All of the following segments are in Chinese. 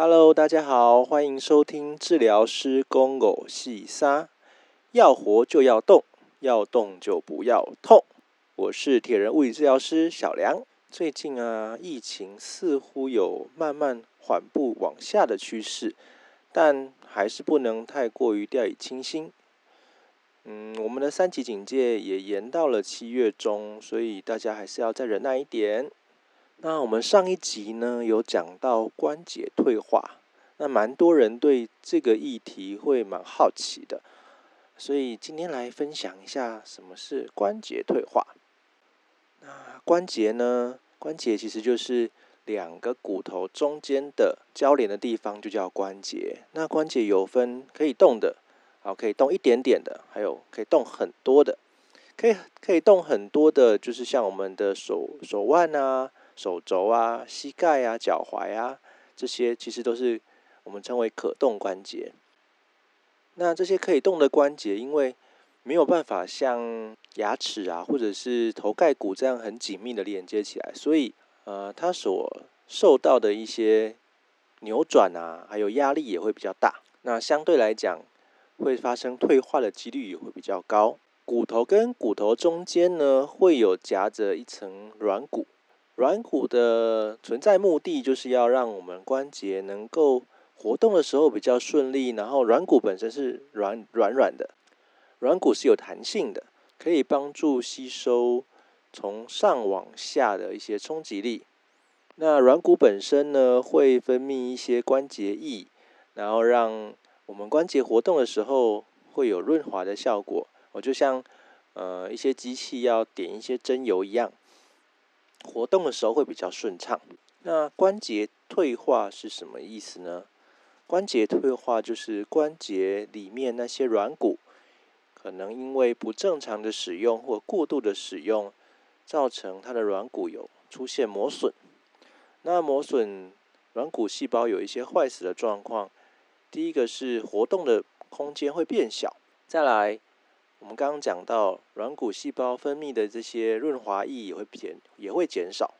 Hello，大家好，欢迎收听治疗师公狗细沙。要活就要动，要动就不要痛。我是铁人物理治疗师小梁。最近啊，疫情似乎有慢慢缓步往下的趋势，但还是不能太过于掉以轻心。嗯，我们的三级警戒也延到了七月中，所以大家还是要再忍耐一点。那我们上一集呢有讲到关节退化，那蛮多人对这个议题会蛮好奇的，所以今天来分享一下什么是关节退化。那关节呢，关节其实就是两个骨头中间的交连的地方，就叫关节。那关节有分可以动的，好可以动一点点的，还有可以动很多的。可以可以动很多的，就是像我们的手手腕啊。手肘啊、膝盖啊、脚踝啊，这些其实都是我们称为可动关节。那这些可以动的关节，因为没有办法像牙齿啊，或者是头盖骨这样很紧密的连接起来，所以呃，它所受到的一些扭转啊，还有压力也会比较大。那相对来讲，会发生退化的几率也会比较高。骨头跟骨头中间呢，会有夹着一层软骨。软骨的存在目的就是要让我们关节能够活动的时候比较顺利，然后软骨本身是软软软的，软骨是有弹性的，可以帮助吸收从上往下的一些冲击力。那软骨本身呢，会分泌一些关节液，然后让我们关节活动的时候会有润滑的效果。我就像呃一些机器要点一些针油一样。活动的时候会比较顺畅。那关节退化是什么意思呢？关节退化就是关节里面那些软骨，可能因为不正常的使用或过度的使用，造成它的软骨有出现磨损。那磨损软骨细胞有一些坏死的状况。第一个是活动的空间会变小，再来。我们刚刚讲到，软骨细胞分泌的这些润滑液也会减，也会减少。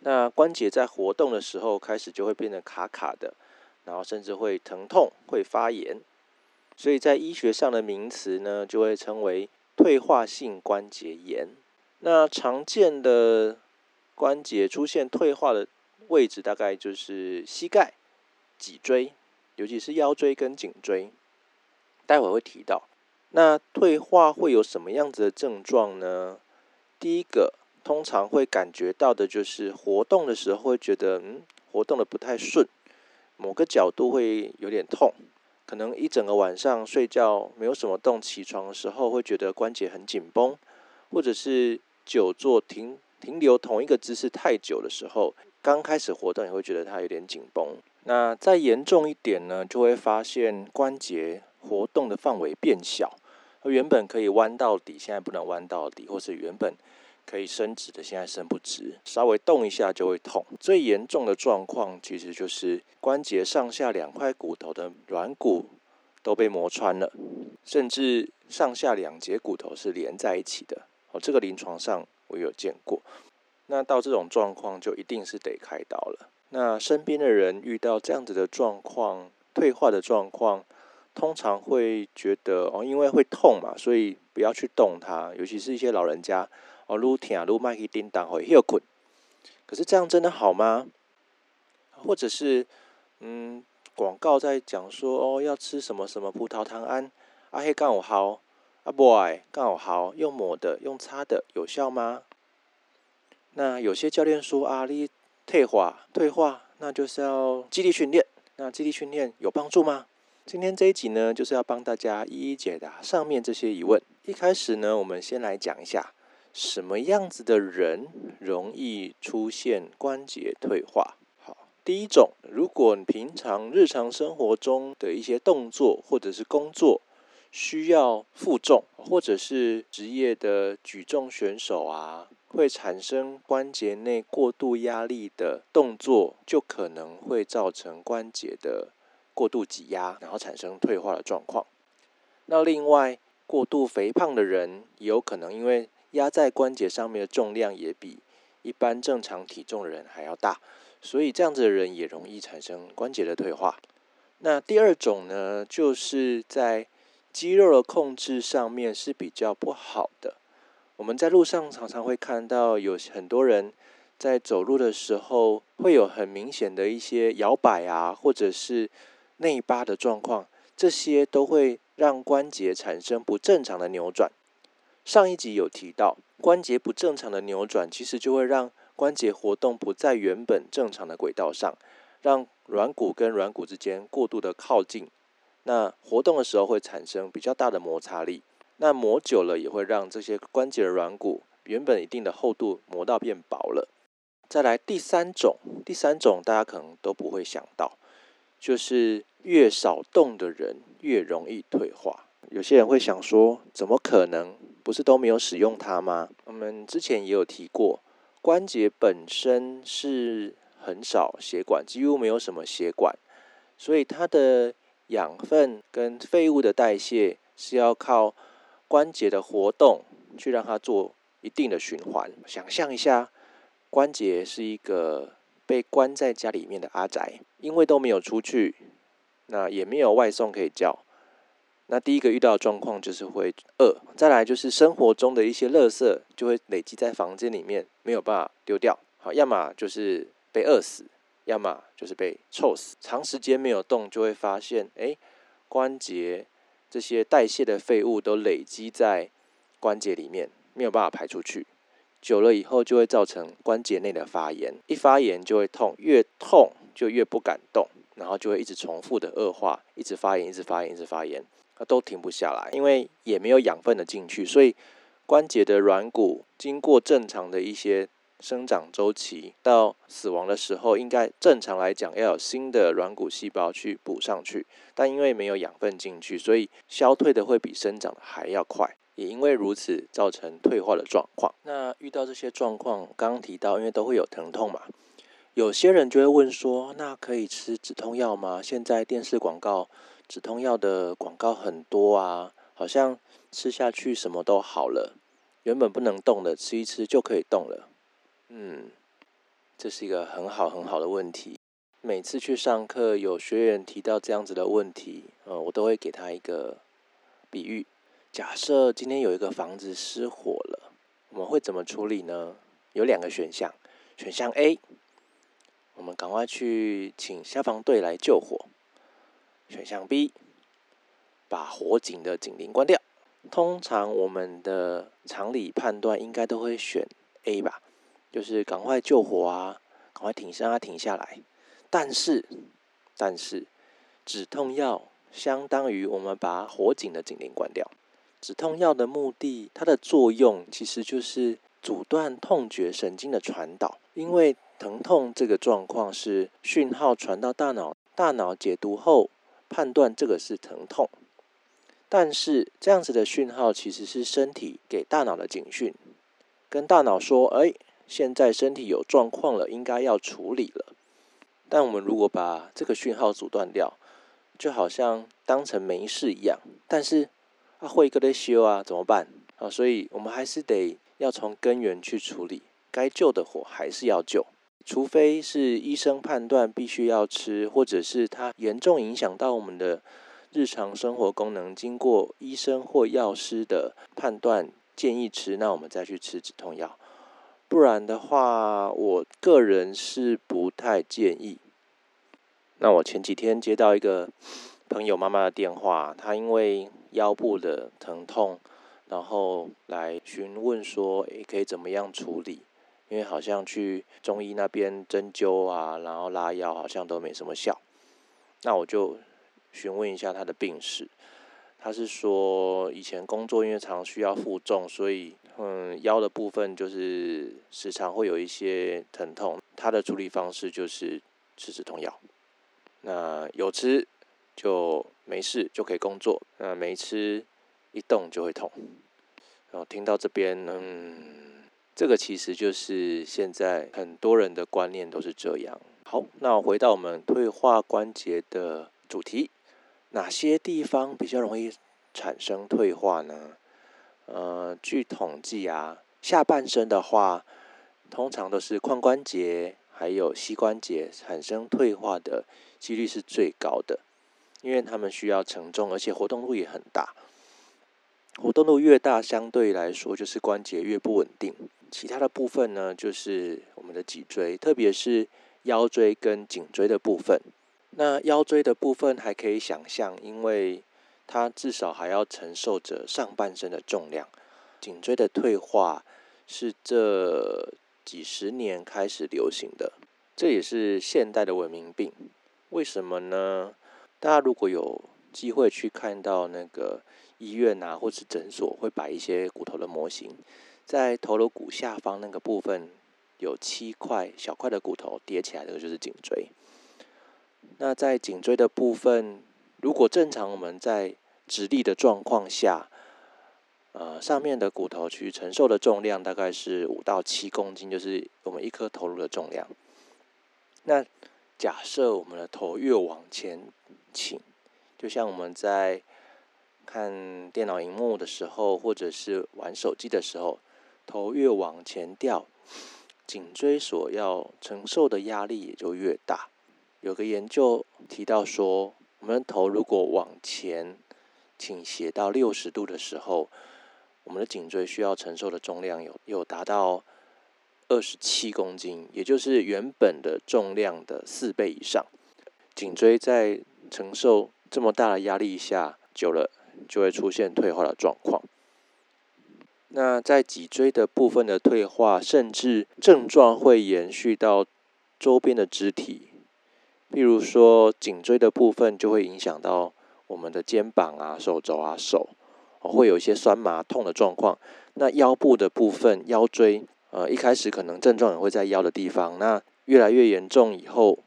那关节在活动的时候，开始就会变得卡卡的，然后甚至会疼痛、会发炎。所以在医学上的名词呢，就会称为退化性关节炎。那常见的关节出现退化的位置，大概就是膝盖、脊椎，尤其是腰椎跟颈椎。待会会提到。那退化会有什么样子的症状呢？第一个，通常会感觉到的就是活动的时候会觉得，嗯，活动的不太顺，某个角度会有点痛，可能一整个晚上睡觉没有什么动，起床的时候会觉得关节很紧绷，或者是久坐停停留同一个姿势太久的时候，刚开始活动也会觉得它有点紧绷。那再严重一点呢，就会发现关节活动的范围变小。原本可以弯到底，现在不能弯到底，或是原本可以伸直的，现在伸不直，稍微动一下就会痛。最严重的状况其实就是关节上下两块骨头的软骨都被磨穿了，甚至上下两节骨头是连在一起的。哦，这个临床上我有见过。那到这种状况就一定是得开刀了。那身边的人遇到这样子的状况，退化的状况。通常会觉得哦，因为会痛嘛，所以不要去动它。尤其是一些老人家哦，撸天撸麦克叮当会又困。可是这样真的好吗？或者是嗯，广告在讲说哦，要吃什么什么葡萄糖胺，阿黑刚好好，阿 boy 刚好好，用抹的用擦的有效吗？那有些教练说啊，你退化退化，那就是要肌力训练。那肌力训练有帮助吗？今天这一集呢，就是要帮大家一一解答上面这些疑问。一开始呢，我们先来讲一下什么样子的人容易出现关节退化。好，第一种，如果你平常日常生活中的一些动作或者是工作需要负重，或者是职业的举重选手啊，会产生关节内过度压力的动作，就可能会造成关节的。过度挤压，然后产生退化的状况。那另外，过度肥胖的人也有可能因为压在关节上面的重量也比一般正常体重的人还要大，所以这样子的人也容易产生关节的退化。那第二种呢，就是在肌肉的控制上面是比较不好的。我们在路上常常会看到有很多人在走路的时候会有很明显的一些摇摆啊，或者是内八的状况，这些都会让关节产生不正常的扭转。上一集有提到，关节不正常的扭转，其实就会让关节活动不在原本正常的轨道上，让软骨跟软骨之间过度的靠近，那活动的时候会产生比较大的摩擦力。那磨久了也会让这些关节的软骨原本一定的厚度磨到变薄了。再来第三种，第三种大家可能都不会想到，就是越少动的人越容易退化。有些人会想说，怎么可能？不是都没有使用它吗？我们之前也有提过，关节本身是很少血管，几乎没有什么血管，所以它的养分跟废物的代谢是要靠关节的活动去让它做一定的循环。想象一下，关节是一个被关在家里面的阿宅，因为都没有出去，那也没有外送可以叫。那第一个遇到的状况就是会饿，再来就是生活中的一些垃圾就会累积在房间里面，没有办法丢掉。好，要么就是被饿死，要么就是被臭死。长时间没有动，就会发现，哎，关节这些代谢的废物都累积在关节里面，没有办法排出去。久了以后，就会造成关节内的发炎，一发炎就会痛，越痛就越不敢动，然后就会一直重复的恶化，一直发炎，一直发炎，一直发炎。都停不下来，因为也没有养分的进去，所以关节的软骨经过正常的一些生长周期，到死亡的时候，应该正常来讲要有新的软骨细胞去补上去，但因为没有养分进去，所以消退的会比生长的还要快，也因为如此造成退化的状况。那遇到这些状况，刚提到，因为都会有疼痛嘛，有些人就会问说，那可以吃止痛药吗？现在电视广告。止痛药的广告很多啊，好像吃下去什么都好了，原本不能动的吃一吃就可以动了。嗯，这是一个很好很好的问题。每次去上课，有学员提到这样子的问题，呃，我都会给他一个比喻。假设今天有一个房子失火了，我们会怎么处理呢？有两个选项。选项 A，我们赶快去请消防队来救火。选项 B，把火警的警铃关掉。通常我们的常理判断应该都会选 A 吧，就是赶快救火啊，赶快停，让它停下来。但是，但是止痛药相当于我们把火警的警铃关掉。止痛药的目的，它的作用其实就是阻断痛觉神经的传导，因为疼痛这个状况是讯号传到大脑，大脑解读后。判断这个是疼痛，但是这样子的讯号其实是身体给大脑的警讯，跟大脑说：“哎，现在身体有状况了，应该要处理了。”但我们如果把这个讯号阻断掉，就好像当成没事一样。但是啊，会个得修啊，怎么办啊？所以我们还是得要从根源去处理，该救的火还是要救。除非是医生判断必须要吃，或者是它严重影响到我们的日常生活功能，经过医生或药师的判断建议吃，那我们再去吃止痛药。不然的话，我个人是不太建议。那我前几天接到一个朋友妈妈的电话，她因为腰部的疼痛，然后来询问说，诶，可以怎么样处理？因为好像去中医那边针灸啊，然后拉腰好像都没什么效，那我就询问一下她的病史。她是说以前工作因为常需要负重，所以嗯腰的部分就是时常会有一些疼痛。她的处理方式就是吃止痛药。那有吃就没事就可以工作，那没吃一动就会痛。然后听到这边嗯。这个其实就是现在很多人的观念都是这样。好，那回到我们退化关节的主题，哪些地方比较容易产生退化呢？呃，据统计啊，下半身的话，通常都是髋关节还有膝关节产生退化的几率是最高的，因为他们需要承重，而且活动度也很大。活动度越大，相对来说就是关节越不稳定。其他的部分呢，就是我们的脊椎，特别是腰椎跟颈椎的部分。那腰椎的部分还可以想象，因为它至少还要承受着上半身的重量。颈椎的退化是这几十年开始流行的，这也是现代的文明病。为什么呢？大家如果有机会去看到那个。医院啊，或是诊所会摆一些骨头的模型，在头颅骨下方那个部分有七块小块的骨头叠起来，这个就是颈椎。那在颈椎的部分，如果正常我们在直立的状况下，呃，上面的骨头去承受的重量大概是五到七公斤，就是我们一颗头颅的重量。那假设我们的头越往前倾，就像我们在看电脑荧幕的时候，或者是玩手机的时候，头越往前掉，颈椎所要承受的压力也就越大。有个研究提到说，我们的头如果往前倾斜到六十度的时候，我们的颈椎需要承受的重量有有达到二十七公斤，也就是原本的重量的四倍以上。颈椎在承受这么大的压力下，久了。就会出现退化的状况。那在脊椎的部分的退化，甚至症状会延续到周边的肢体，譬如说颈椎的部分就会影响到我们的肩膀啊、手肘啊、手，会有一些酸麻痛的状况。那腰部的部分，腰椎，呃，一开始可能症状也会在腰的地方，那越来越严重以后，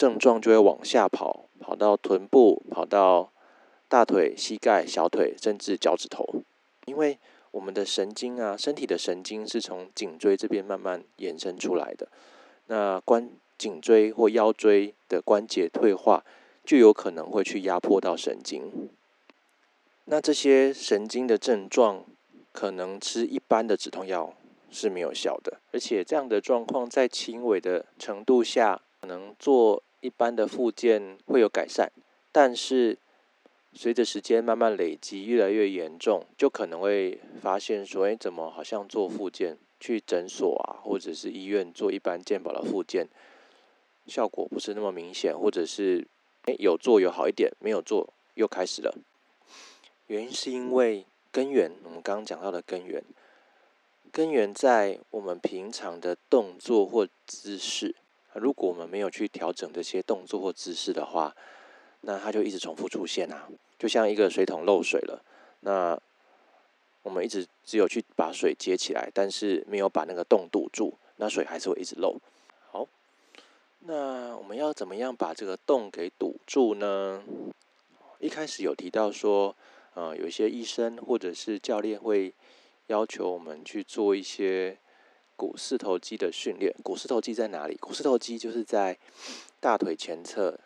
症状就会往下跑，跑到臀部，跑到。大腿、膝盖、小腿，甚至脚趾头，因为我们的神经啊，身体的神经是从颈椎这边慢慢延伸出来的。那关颈椎或腰椎的关节退化，就有可能会去压迫到神经。那这些神经的症状，可能吃一般的止痛药是没有效的，而且这样的状况在轻微的程度下，可能做一般的复健会有改善，但是。随着时间慢慢累积，越来越严重，就可能会发现说：“哎，怎么好像做复健，去诊所啊，或者是医院做一般健保的复健，效果不是那么明显，或者是哎有做有好一点，没有做又开始了。”原因是因为根源，我们刚刚讲到的根源，根源在我们平常的动作或姿势。如果我们没有去调整这些动作或姿势的话，那它就一直重复出现啊，就像一个水桶漏水了。那我们一直只有去把水接起来，但是没有把那个洞堵住，那水还是会一直漏。好，那我们要怎么样把这个洞给堵住呢？一开始有提到说，呃，有一些医生或者是教练会要求我们去做一些股四头肌的训练。股四头肌在哪里？股四头肌就是在大腿前侧。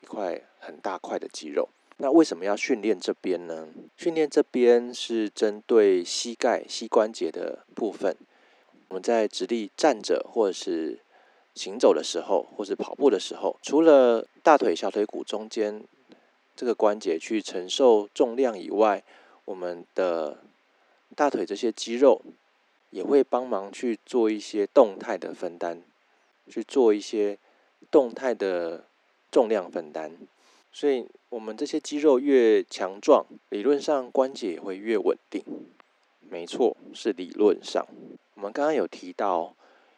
一块很大块的肌肉，那为什么要训练这边呢？训练这边是针对膝盖、膝关节的部分。我们在直立站着，或者是行走的时候，或是跑步的时候，除了大腿、小腿骨中间这个关节去承受重量以外，我们的大腿这些肌肉也会帮忙去做一些动态的分担，去做一些动态的。重量分担，所以我们这些肌肉越强壮，理论上关节也会越稳定。没错，是理论上。我们刚刚有提到，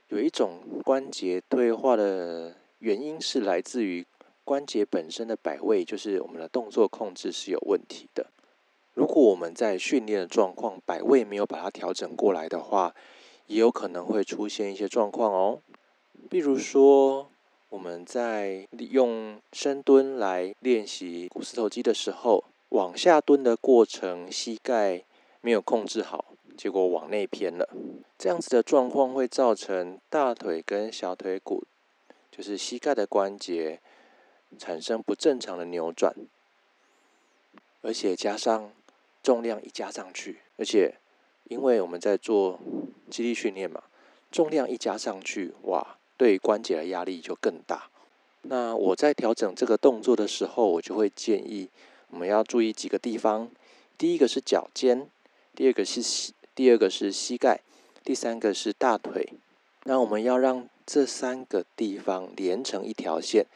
有一种关节退化的原因是来自于关节本身的摆位，就是我们的动作控制是有问题的。如果我们在训练的状况摆位没有把它调整过来的话，也有可能会出现一些状况哦，比如说。我们在利用深蹲来练习股四头肌的时候，往下蹲的过程，膝盖没有控制好，结果往内偏了。这样子的状况会造成大腿跟小腿骨，就是膝盖的关节产生不正常的扭转，而且加上重量一加上去，而且因为我们在做肌力训练嘛，重量一加上去，哇，对关节的压力就更大。那我在调整这个动作的时候，我就会建议我们要注意几个地方。第一个是脚尖，第二个是膝，第二个是膝盖，第三个是大腿。那我们要让这三个地方连成一条线，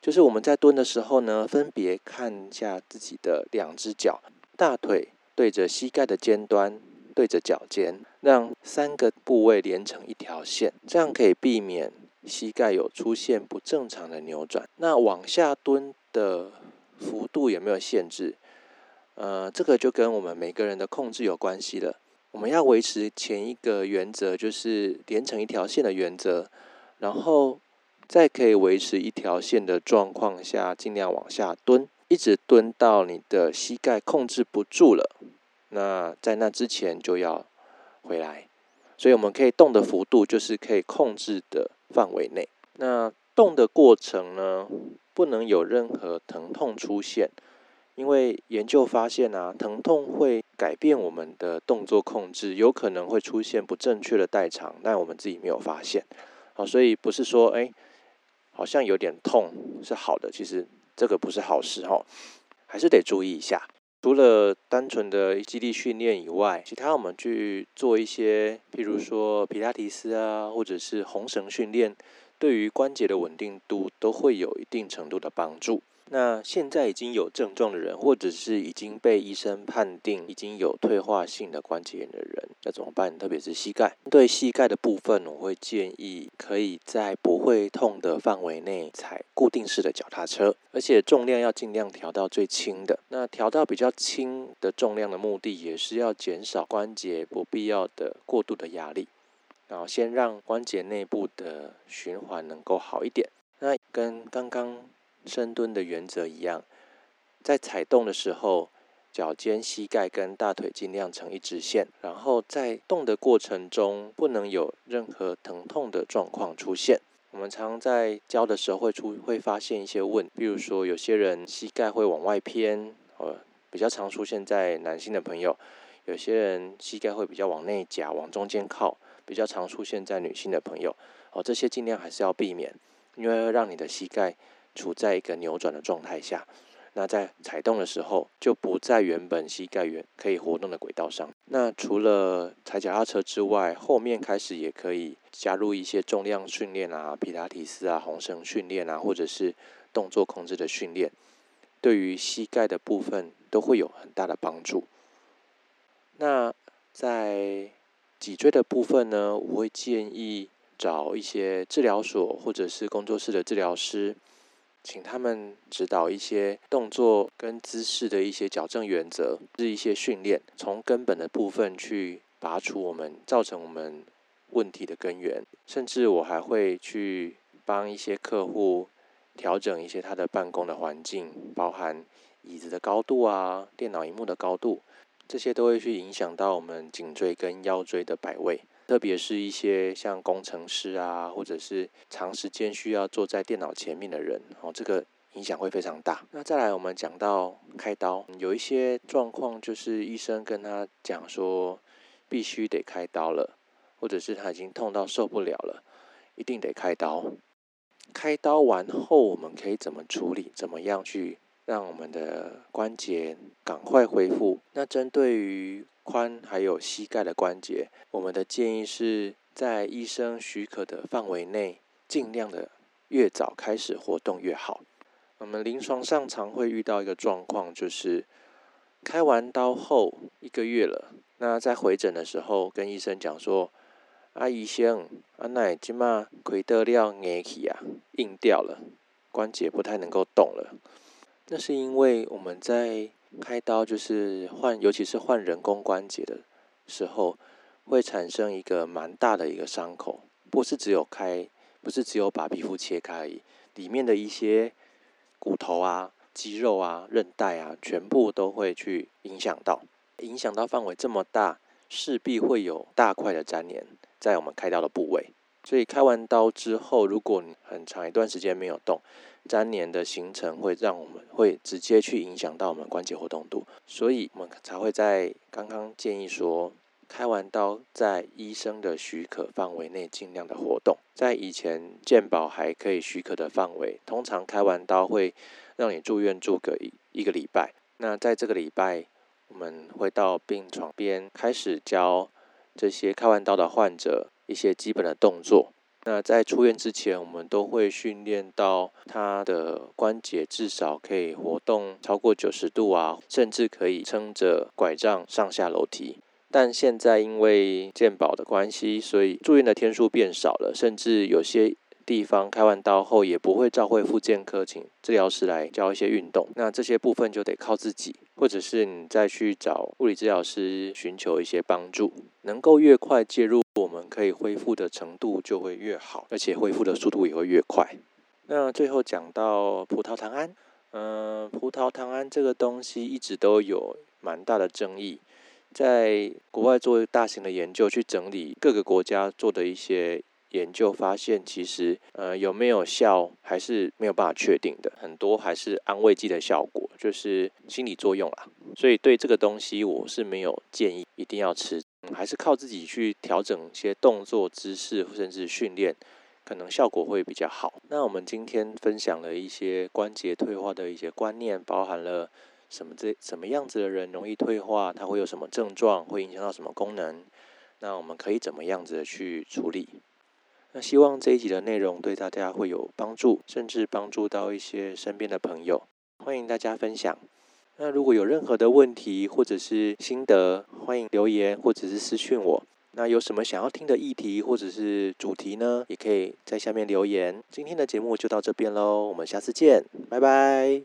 就是我们在蹲的时候呢，分别看一下自己的两只脚，大腿对着膝盖的尖端。对着脚尖，让三个部位连成一条线，这样可以避免膝盖有出现不正常的扭转。那往下蹲的幅度有没有限制？呃，这个就跟我们每个人的控制有关系了。我们要维持前一个原则，就是连成一条线的原则，然后在可以维持一条线的状况下，尽量往下蹲，一直蹲到你的膝盖控制不住了。那在那之前就要回来，所以我们可以动的幅度就是可以控制的范围内。那动的过程呢，不能有任何疼痛出现，因为研究发现啊，疼痛会改变我们的动作控制，有可能会出现不正确的代偿，但我们自己没有发现。好，所以不是说哎，好像有点痛是好的，其实这个不是好事哈，还是得注意一下。除了单纯的肌力训练以外，其他我们去做一些，譬如说皮拉提斯啊，或者是红绳训练，对于关节的稳定度都会有一定程度的帮助。那现在已经有症状的人，或者是已经被医生判定已经有退化性的关节炎的人，那怎么办？特别是膝盖，对膝盖的部分，我会建议可以在不会痛的范围内踩固定式的脚踏车，而且重量要尽量调到最轻的。那调到比较轻的重量的目的，也是要减少关节不必要的过度的压力，然后先让关节内部的循环能够好一点。那跟刚刚。深蹲的原则一样，在踩动的时候，脚尖、膝盖跟大腿尽量成一直线，然后在动的过程中不能有任何疼痛的状况出现。我们常在教的时候会出会发现一些问，比如说有些人膝盖会往外偏，呃，比较常出现在男性的朋友；有些人膝盖会比较往内夹、往中间靠，比较常出现在女性的朋友。哦，这些尽量还是要避免，因为让你的膝盖。处在一个扭转的状态下，那在踩动的时候就不在原本膝盖原可以活动的轨道上。那除了踩脚踏车之外，后面开始也可以加入一些重量训练啊、皮拉提斯啊、红绳训练啊，或者是动作控制的训练，对于膝盖的部分都会有很大的帮助。那在脊椎的部分呢，我会建议找一些治疗所或者是工作室的治疗师。请他们指导一些动作跟姿势的一些矫正原则，是一些训练，从根本的部分去拔除我们造成我们问题的根源。甚至我还会去帮一些客户调整一些他的办公的环境，包含椅子的高度啊、电脑荧幕的高度，这些都会去影响到我们颈椎跟腰椎的摆位。特别是一些像工程师啊，或者是长时间需要坐在电脑前面的人，哦，这个影响会非常大。那再来，我们讲到开刀，有一些状况就是医生跟他讲说，必须得开刀了，或者是他已经痛到受不了了，一定得开刀。开刀完后，我们可以怎么处理？怎么样去让我们的关节赶快恢复？那针对于髋还有膝盖的关节，我们的建议是在医生许可的范围内，尽量的越早开始活动越好。我们临床上常会遇到一个状况，就是开完刀后一个月了，那在回诊的时候跟医生讲说：“啊，医生，啊，那今嘛亏得了硬起啊，硬掉了，关节不太能够动了。”那是因为我们在开刀就是换，尤其是换人工关节的时候，会产生一个蛮大的一个伤口，不是只有开，不是只有把皮肤切开而已，里面的一些骨头啊、肌肉啊、韧带啊，全部都会去影响到，影响到范围这么大，势必会有大块的粘连在我们开刀的部位。所以开完刀之后，如果你很长一段时间没有动，粘连的形成会让我们会直接去影响到我们关节活动度，所以我们才会在刚刚建议说，开完刀在医生的许可范围内尽量的活动。在以前健保还可以许可的范围，通常开完刀会让你住院住个一一个礼拜。那在这个礼拜，我们会到病床边开始教这些开完刀的患者一些基本的动作。那在出院之前，我们都会训练到他的关节至少可以活动超过九十度啊，甚至可以撑着拐杖上下楼梯。但现在因为健保的关系，所以住院的天数变少了，甚至有些。地方开完刀后也不会召回复健科，请治疗师来教一些运动。那这些部分就得靠自己，或者是你再去找物理治疗师寻求一些帮助。能够越快介入，我们可以恢复的程度就会越好，而且恢复的速度也会越快。那最后讲到葡萄糖胺，嗯，葡萄糖胺这个东西一直都有蛮大的争议，在国外做大型的研究，去整理各个国家做的一些。研究发现，其实呃有没有效还是没有办法确定的，很多还是安慰剂的效果，就是心理作用啦。所以对这个东西，我是没有建议一定要吃，还是靠自己去调整一些动作姿势，甚至训练，可能效果会比较好。那我们今天分享了一些关节退化的一些观念，包含了什么这什么样子的人容易退化，它会有什么症状，会影响到什么功能，那我们可以怎么样子的去处理？那希望这一集的内容对大家会有帮助，甚至帮助到一些身边的朋友。欢迎大家分享。那如果有任何的问题或者是心得，欢迎留言或者是私讯我。那有什么想要听的议题或者是主题呢？也可以在下面留言。今天的节目就到这边喽，我们下次见，拜拜。